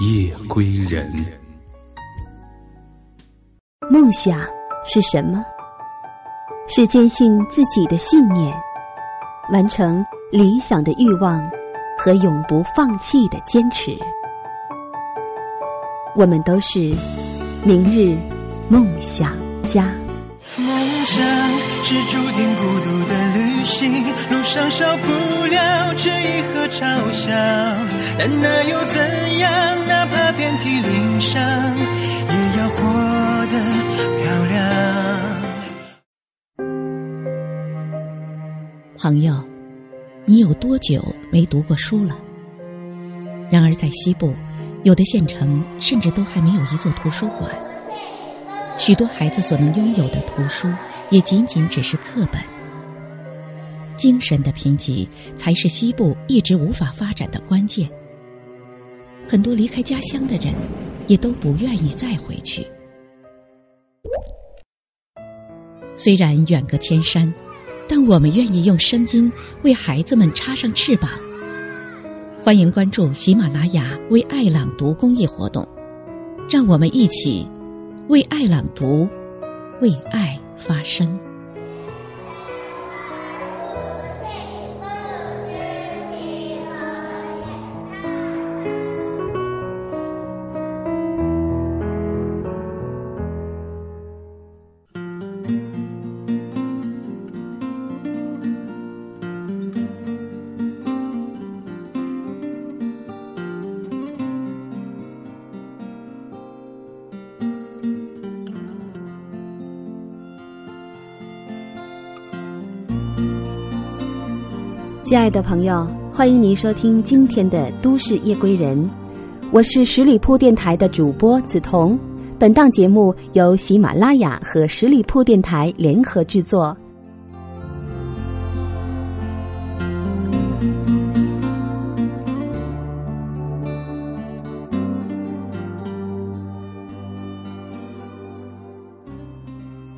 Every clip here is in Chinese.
夜归人。梦想是什么？是坚信自己的信念，完成理想的欲望和永不放弃的坚持。我们都是明日梦想家。梦想是注定孤独的旅行，路上少不了质疑和嘲笑，但那又怎样？哪怕遍体鳞伤，也要活得漂亮。朋友，你有多久没读过书了？然而在西部，有的县城甚至都还没有一座图书馆。许多孩子所能拥有的图书，也仅仅只是课本。精神的贫瘠，才是西部一直无法发展的关键。很多离开家乡的人，也都不愿意再回去。虽然远隔千山，但我们愿意用声音为孩子们插上翅膀。欢迎关注喜马拉雅“为爱朗读”公益活动，让我们一起。为爱朗读，为爱发声。亲爱的朋友，欢迎您收听今天的《都市夜归人》，我是十里铺电台的主播梓潼。本档节目由喜马拉雅和十里铺电台联合制作。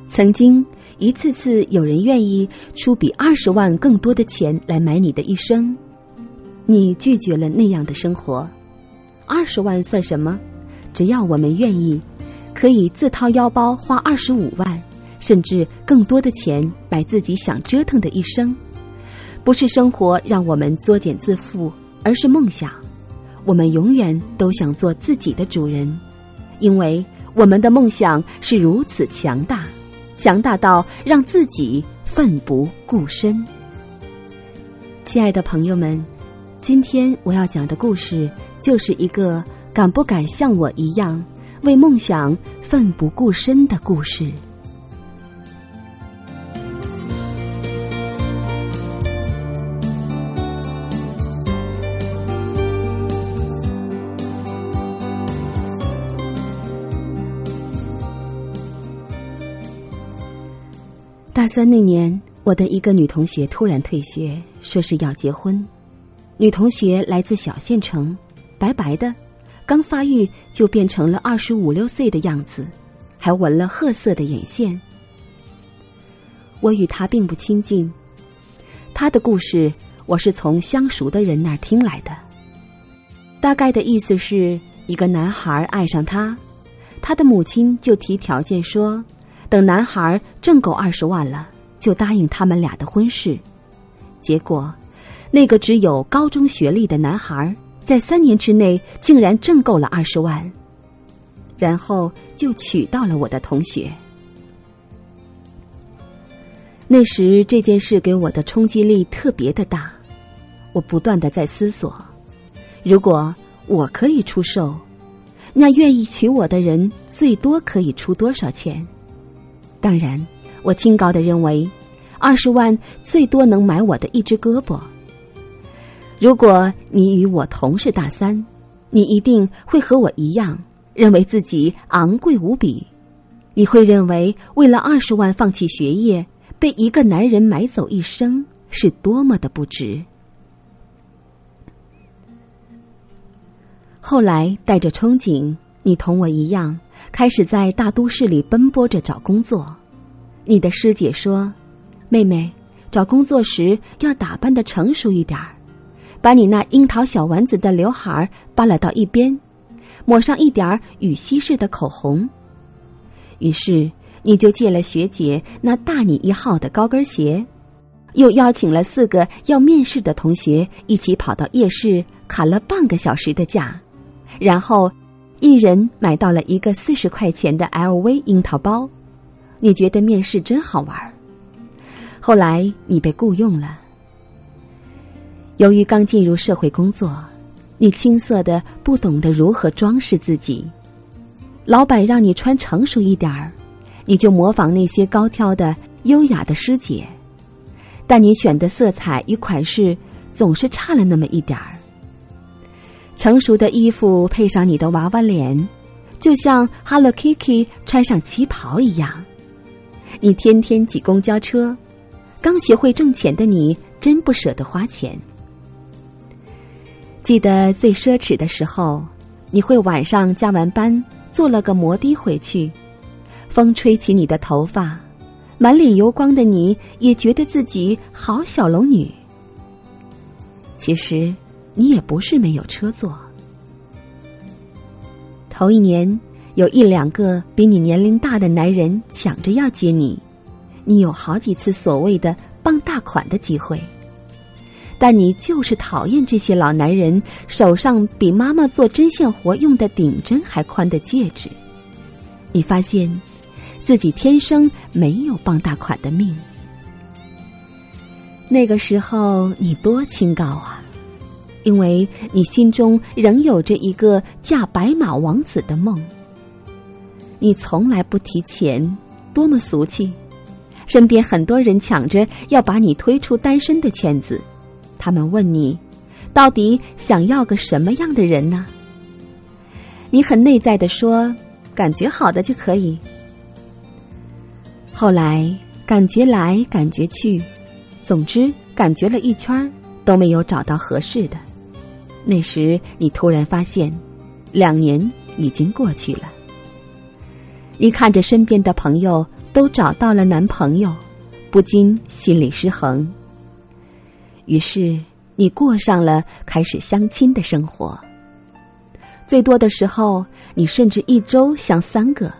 曾经。一次次有人愿意出比二十万更多的钱来买你的一生，你拒绝了那样的生活。二十万算什么？只要我们愿意，可以自掏腰包花二十五万，甚至更多的钱买自己想折腾的一生。不是生活让我们作茧自缚，而是梦想。我们永远都想做自己的主人，因为我们的梦想是如此强大。强大到让自己奋不顾身。亲爱的朋友们，今天我要讲的故事，就是一个敢不敢像我一样为梦想奋不顾身的故事。三那年，我的一个女同学突然退学，说是要结婚。女同学来自小县城，白白的，刚发育就变成了二十五六岁的样子，还纹了褐色的眼线。我与她并不亲近，她的故事我是从相熟的人那儿听来的。大概的意思是一个男孩爱上她，她的母亲就提条件说。等男孩挣够二十万了，就答应他们俩的婚事。结果，那个只有高中学历的男孩，在三年之内竟然挣够了二十万，然后就娶到了我的同学。那时这件事给我的冲击力特别的大，我不断的在思索：如果我可以出售，那愿意娶我的人最多可以出多少钱？当然，我清高的认为，二十万最多能买我的一只胳膊。如果你与我同是大三，你一定会和我一样，认为自己昂贵无比。你会认为，为了二十万放弃学业，被一个男人买走一生，是多么的不值。后来，带着憧憬，你同我一样，开始在大都市里奔波着找工作。你的师姐说：“妹妹，找工作时要打扮的成熟一点儿。”把你那樱桃小丸子的刘海儿扒拉到一边，抹上一点儿羽西式的口红。于是你就借了学姐那大你一号的高跟鞋，又邀请了四个要面试的同学一起跑到夜市砍了半个小时的价，然后一人买到了一个四十块钱的 LV 樱桃包。你觉得面试真好玩儿。后来你被雇佣了。由于刚进入社会工作，你青涩的不懂得如何装饰自己。老板让你穿成熟一点儿，你就模仿那些高挑的、优雅的师姐。但你选的色彩与款式总是差了那么一点儿。成熟的衣服配上你的娃娃脸，就像 Hello Kitty 穿上旗袍一样。你天天挤公交车，刚学会挣钱的你真不舍得花钱。记得最奢侈的时候，你会晚上加完班，坐了个摩的回去，风吹起你的头发，满脸油光的你也觉得自己好小龙女。其实，你也不是没有车坐。头一年，有一两个比你年龄大的男人抢着要接你，你有好几次所谓的傍大款的机会。但你就是讨厌这些老男人手上比妈妈做针线活用的顶针还宽的戒指，你发现自己天生没有傍大款的命。那个时候你多清高啊，因为你心中仍有着一个嫁白马王子的梦。你从来不提钱，多么俗气！身边很多人抢着要把你推出单身的圈子。他们问你，到底想要个什么样的人呢？你很内在的说，感觉好的就可以。后来感觉来感觉去，总之感觉了一圈都没有找到合适的。那时你突然发现，两年已经过去了。你看着身边的朋友都找到了男朋友，不禁心里失衡。于是，你过上了开始相亲的生活。最多的时候，你甚至一周相三个。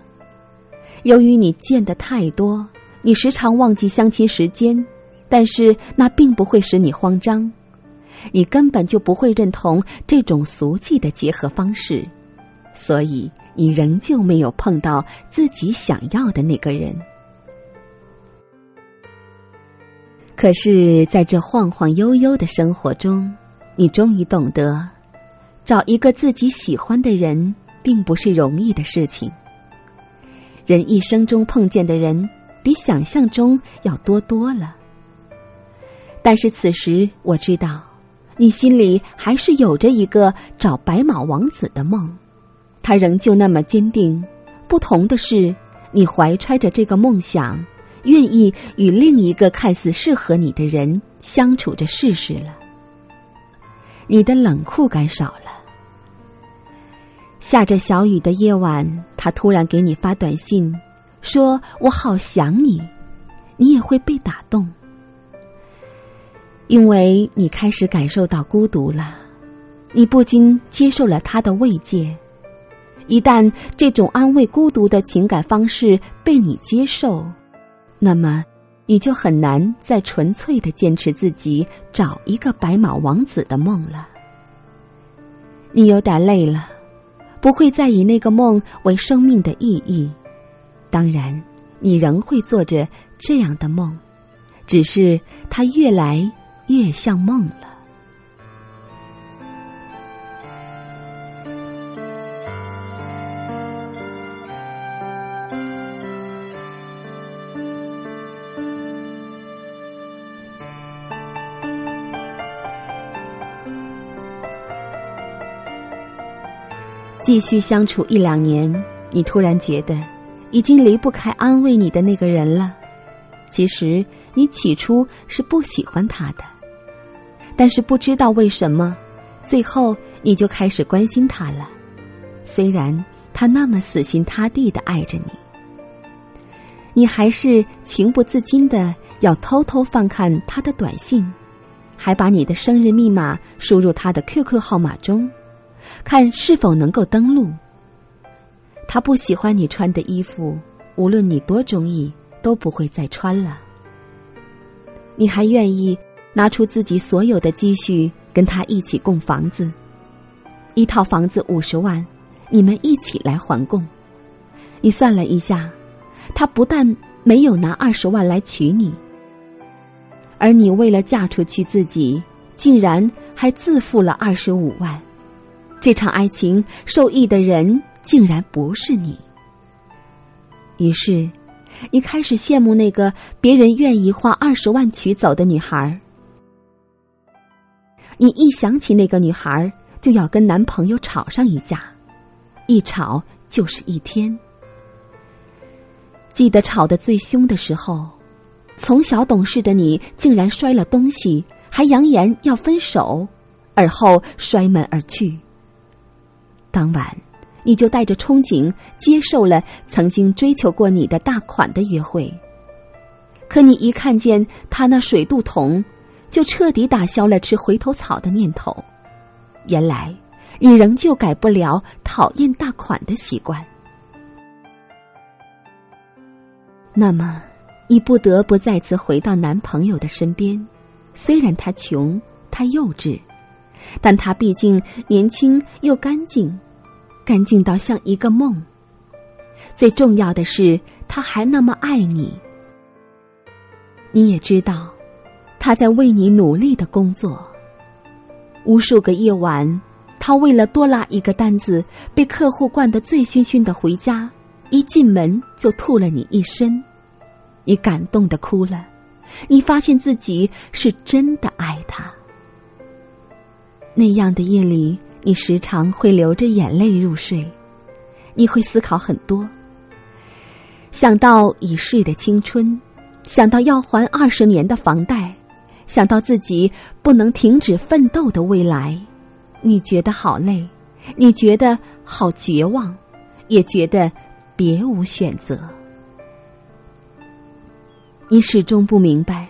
由于你见的太多，你时常忘记相亲时间，但是那并不会使你慌张。你根本就不会认同这种俗气的结合方式，所以你仍旧没有碰到自己想要的那个人。可是，在这晃晃悠悠的生活中，你终于懂得，找一个自己喜欢的人，并不是容易的事情。人一生中碰见的人，比想象中要多多了。但是此时，我知道，你心里还是有着一个找白马王子的梦，他仍旧那么坚定。不同的是，你怀揣着这个梦想。愿意与另一个看似适合你的人相处着试试了，你的冷酷感少了。下着小雨的夜晚，他突然给你发短信，说我好想你，你也会被打动，因为你开始感受到孤独了，你不禁接受了他的慰藉。一旦这种安慰孤独的情感方式被你接受。那么，你就很难再纯粹的坚持自己找一个白马王子的梦了。你有点累了，不会再以那个梦为生命的意义。当然，你仍会做着这样的梦，只是它越来越像梦了。继续相处一两年，你突然觉得已经离不开安慰你的那个人了。其实你起初是不喜欢他的，但是不知道为什么，最后你就开始关心他了。虽然他那么死心塌地的爱着你，你还是情不自禁的要偷偷翻看他的短信，还把你的生日密码输入他的 QQ 号码中，看是否能够登录。他不喜欢你穿的衣服，无论你多中意。都不会再穿了。你还愿意拿出自己所有的积蓄跟他一起供房子，一套房子五十万，你们一起来还供。你算了一下，他不但没有拿二十万来娶你，而你为了嫁出去，自己竟然还自付了二十五万。这场爱情受益的人竟然不是你。于是。你开始羡慕那个别人愿意花二十万娶走的女孩儿你一想起那个女孩就要跟男朋友吵上一架，一吵就是一天。记得吵得最凶的时候，从小懂事的你竟然摔了东西，还扬言要分手，而后摔门而去。当晚。你就带着憧憬接受了曾经追求过你的大款的约会，可你一看见他那水肚桶，就彻底打消了吃回头草的念头。原来你仍旧改不了讨厌大款的习惯。那么，你不得不再次回到男朋友的身边。虽然他穷，他幼稚，但他毕竟年轻又干净。干净到像一个梦。最重要的是，他还那么爱你。你也知道，他在为你努力的工作。无数个夜晚，他为了多拉一个单子，被客户灌得醉醺醺的回家，一进门就吐了你一身。你感动的哭了，你发现自己是真的爱他。那样的夜里。你时常会流着眼泪入睡，你会思考很多。想到已逝的青春，想到要还二十年的房贷，想到自己不能停止奋斗的未来，你觉得好累，你觉得好绝望，也觉得别无选择。你始终不明白，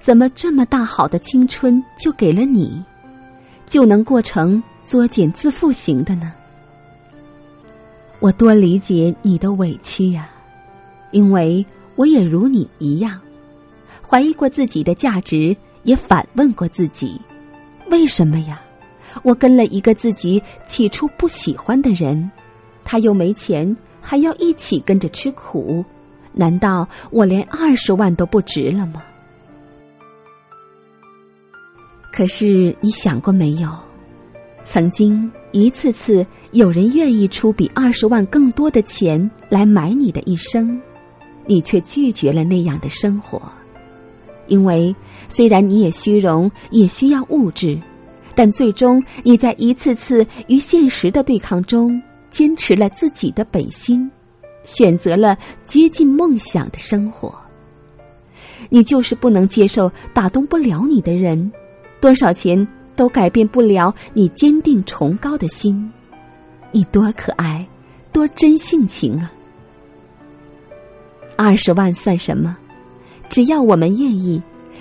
怎么这么大好的青春就给了你，就能过成。作茧自缚型的呢？我多理解你的委屈呀，因为我也如你一样，怀疑过自己的价值，也反问过自己：为什么呀？我跟了一个自己起初不喜欢的人，他又没钱，还要一起跟着吃苦，难道我连二十万都不值了吗？可是你想过没有？曾经一次次有人愿意出比二十万更多的钱来买你的一生，你却拒绝了那样的生活，因为虽然你也虚荣，也需要物质，但最终你在一次次与现实的对抗中，坚持了自己的本心，选择了接近梦想的生活。你就是不能接受打动不了你的人，多少钱？都改变不了你坚定崇高的心，你多可爱，多真性情啊！二十万算什么？只要我们愿意，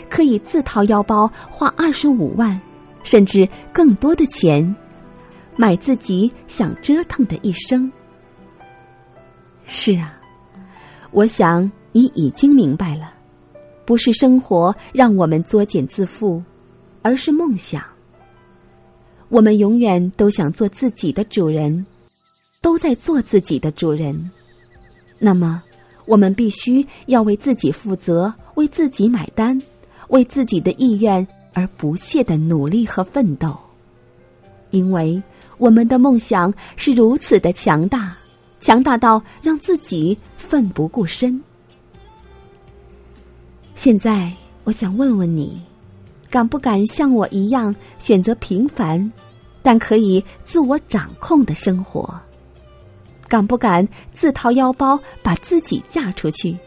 可以自掏腰包花二十五万，甚至更多的钱，买自己想折腾的一生。是啊，我想你已经明白了，不是生活让我们作茧自缚，而是梦想。我们永远都想做自己的主人，都在做自己的主人。那么，我们必须要为自己负责，为自己买单，为自己的意愿而不懈的努力和奋斗。因为我们的梦想是如此的强大，强大到让自己奋不顾身。现在，我想问问你。敢不敢像我一样选择平凡，但可以自我掌控的生活？敢不敢自掏腰包把自己嫁出去？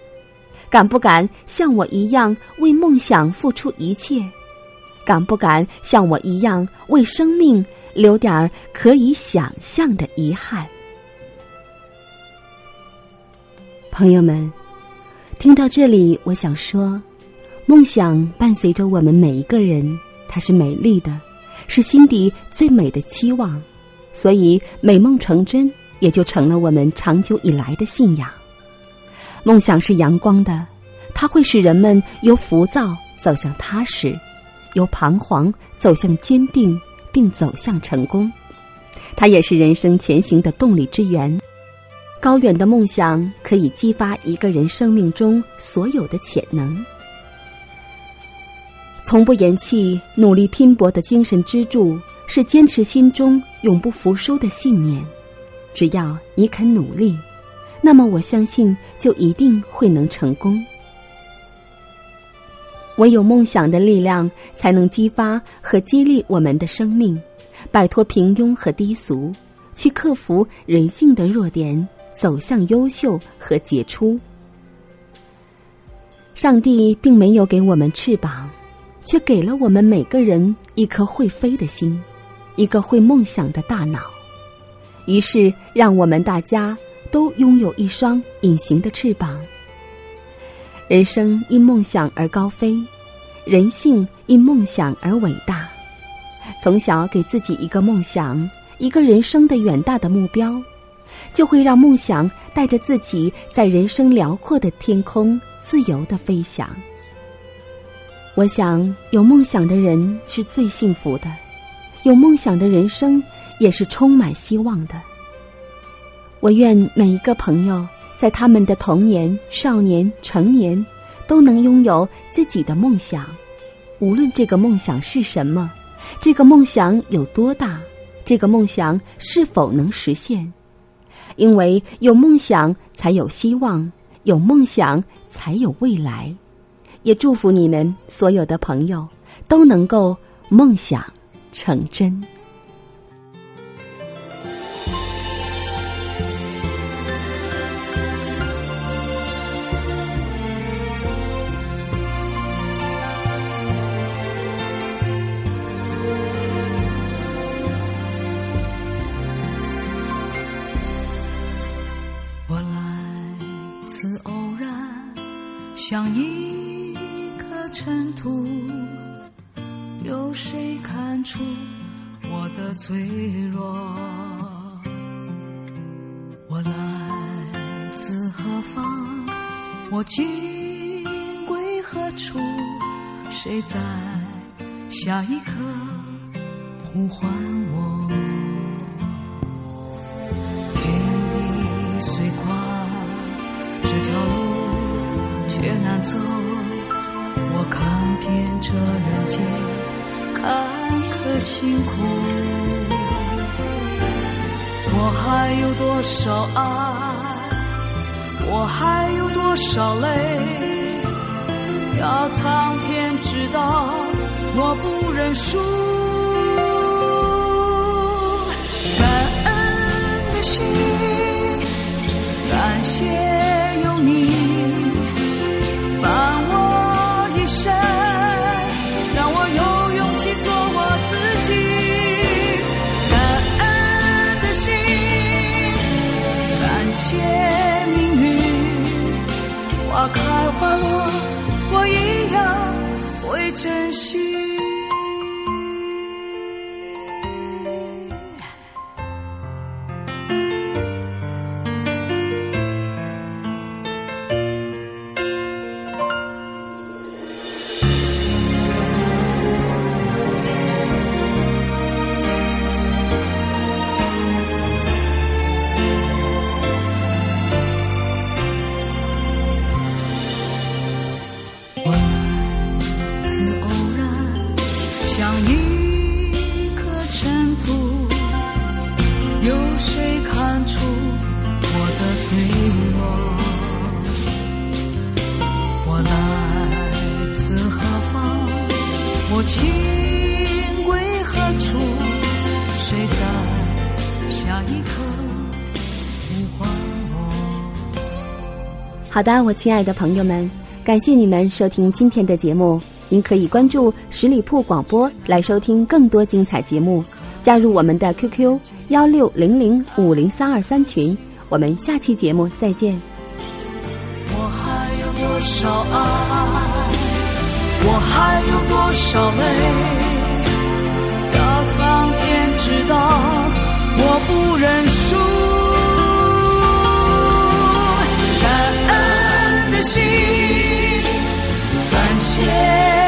敢不敢像我一样为梦想付出一切？敢不敢像我一样为生命留点儿可以想象的遗憾？朋友们，听到这里，我想说，梦想伴随着我们每一个人，它是美丽的，是心底最美的期望，所以美梦成真，也就成了我们长久以来的信仰。梦想是阳光的，它会使人们由浮躁走向踏实，由彷徨走向坚定，并走向成功。它也是人生前行的动力之源。高远的梦想可以激发一个人生命中所有的潜能。从不言弃、努力拼搏的精神支柱，是坚持心中永不服输的信念。只要你肯努力。那么，我相信就一定会能成功。唯有梦想的力量，才能激发和激励我们的生命，摆脱平庸和低俗，去克服人性的弱点，走向优秀和杰出。上帝并没有给我们翅膀，却给了我们每个人一颗会飞的心，一个会梦想的大脑。于是，让我们大家。都拥有一双隐形的翅膀。人生因梦想而高飞，人性因梦想而伟大。从小给自己一个梦想，一个人生的远大的目标，就会让梦想带着自己在人生辽阔的天空自由的飞翔。我想，有梦想的人是最幸福的，有梦想的人生也是充满希望的。我愿每一个朋友在他们的童年、少年、成年，都能拥有自己的梦想，无论这个梦想是什么，这个梦想有多大，这个梦想是否能实现。因为有梦想才有希望，有梦想才有未来。也祝福你们所有的朋友都能够梦想成真。我来自何方？我今归何处？谁在下一刻呼唤我？天地虽宽，这条路。却难走，我看遍这人间坎坷辛苦，我还有多少爱，我还有多少泪，要苍天知道，我不认输。好的，我亲爱的朋友们，感谢你们收听今天的节目。您可以关注十里铺广播来收听更多精彩节目，加入我们的 QQ 幺六零零五零三二三群。我们下期节目再见。我还有多少爱？我还有多少泪？要苍天知道，我不认输。心，感谢。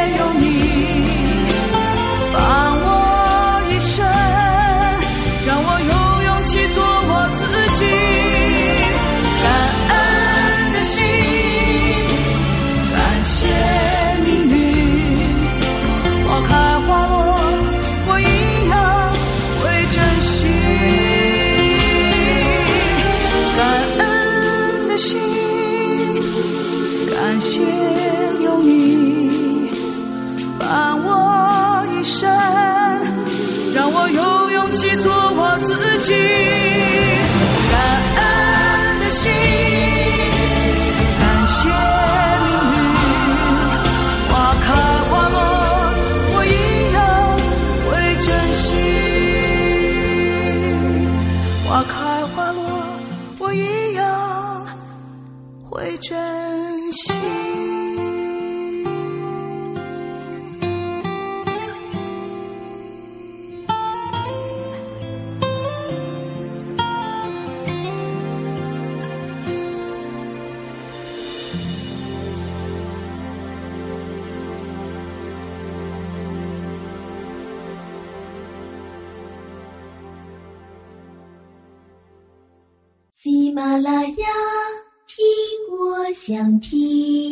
花开想听。